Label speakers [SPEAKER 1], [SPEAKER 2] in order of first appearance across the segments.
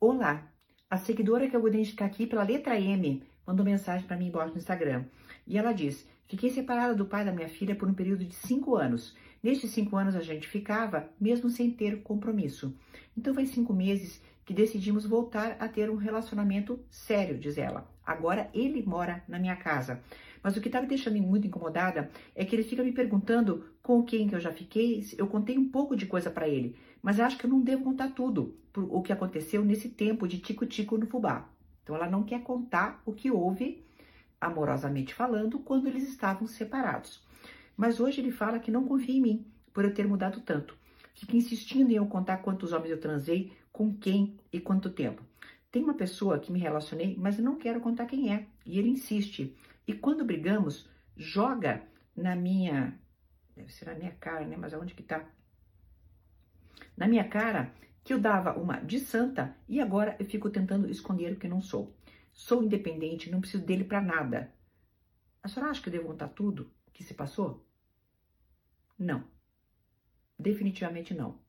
[SPEAKER 1] Olá, a seguidora que eu vou identificar aqui pela letra M mandou mensagem para mim embaixo no Instagram. E ela diz: Fiquei separada do pai da minha filha por um período de cinco anos. Nestes cinco anos a gente ficava, mesmo sem ter compromisso. Então faz cinco meses que decidimos voltar a ter um relacionamento sério, diz ela. Agora ele mora na minha casa. Mas o que está me deixando muito incomodada é que ele fica me perguntando com quem que eu já fiquei. Eu contei um pouco de coisa para ele, mas acho que eu não devo contar tudo o que aconteceu nesse tempo de tico-tico no fubá. Então ela não quer contar o que houve, amorosamente falando, quando eles estavam separados. Mas hoje ele fala que não confia em mim por eu ter mudado tanto. Fica insistindo em eu contar quantos homens eu transei, com quem e quanto tempo. Tem uma pessoa que me relacionei, mas eu não quero contar quem é. E ele insiste. E quando brigamos, joga na minha. Deve ser na minha cara, né? Mas aonde que tá? Na minha cara, que eu dava uma de santa e agora eu fico tentando esconder o que não sou. Sou independente, não preciso dele para nada. A senhora acha que eu devo contar tudo que se passou? Não. Definitivamente não.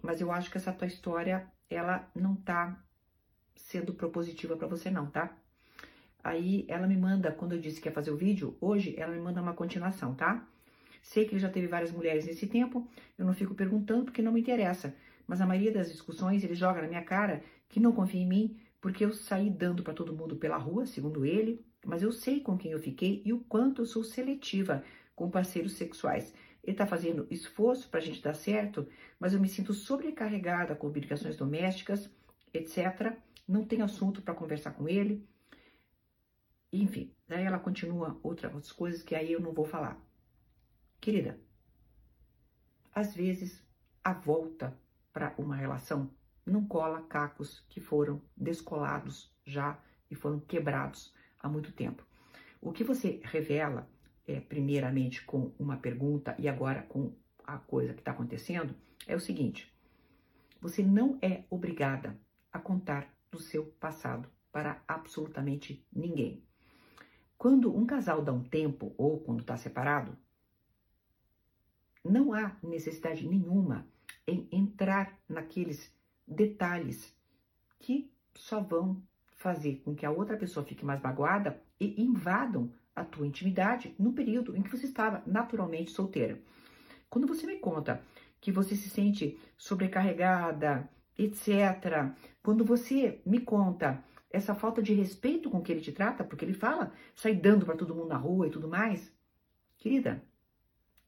[SPEAKER 1] Mas eu acho que essa tua história, ela não tá sendo propositiva para você não, tá? Aí ela me manda, quando eu disse que ia fazer o vídeo, hoje ela me manda uma continuação, tá? Sei que já teve várias mulheres nesse tempo, eu não fico perguntando porque não me interessa. Mas a maioria das discussões ele joga na minha cara que não confia em mim porque eu saí dando para todo mundo pela rua, segundo ele, mas eu sei com quem eu fiquei e o quanto eu sou seletiva com parceiros sexuais. Ele está fazendo esforço para a gente dar certo, mas eu me sinto sobrecarregada com obrigações domésticas, etc. Não tenho assunto para conversar com ele. Enfim, daí ela continua outras coisas que aí eu não vou falar. Querida, às vezes a volta para uma relação não cola cacos que foram descolados já e foram quebrados há muito tempo. O que você revela, é, primeiramente com uma pergunta e agora com a coisa que está acontecendo, é o seguinte: você não é obrigada a contar do seu passado para absolutamente ninguém. Quando um casal dá um tempo ou quando está separado, não há necessidade nenhuma em entrar naqueles detalhes que só vão fazer com que a outra pessoa fique mais magoada e invadam a tua intimidade no período em que você estava naturalmente solteira. Quando você me conta que você se sente sobrecarregada, etc., quando você me conta essa falta de respeito com que ele te trata, porque ele fala, sai dando para todo mundo na rua e tudo mais, querida,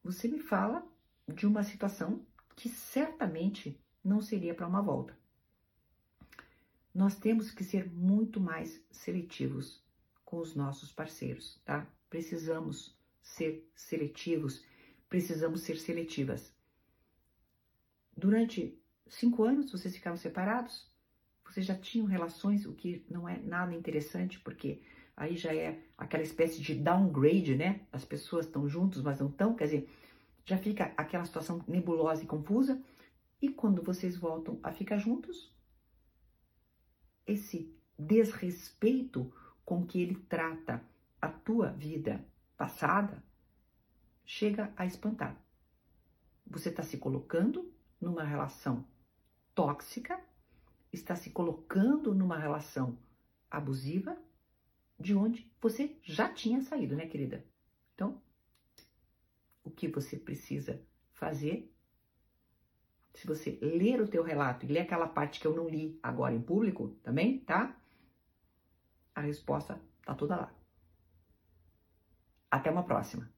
[SPEAKER 1] você me fala de uma situação que certamente não seria para uma volta. Nós temos que ser muito mais seletivos com os nossos parceiros, tá? Precisamos ser seletivos, precisamos ser seletivas. Durante cinco anos vocês ficaram separados, vocês já tinham relações, o que não é nada interessante, porque aí já é aquela espécie de downgrade, né? As pessoas estão juntos, mas não estão, quer dizer, já fica aquela situação nebulosa e confusa. E quando vocês voltam a ficar juntos, esse desrespeito com que ele trata a tua vida passada chega a espantar. Você está se colocando numa relação tóxica, está se colocando numa relação abusiva, de onde você já tinha saído, né, querida? Então, o que você precisa fazer se você ler o teu relato e ler aquela parte que eu não li agora em público também, tá? A resposta tá toda lá. Até uma próxima.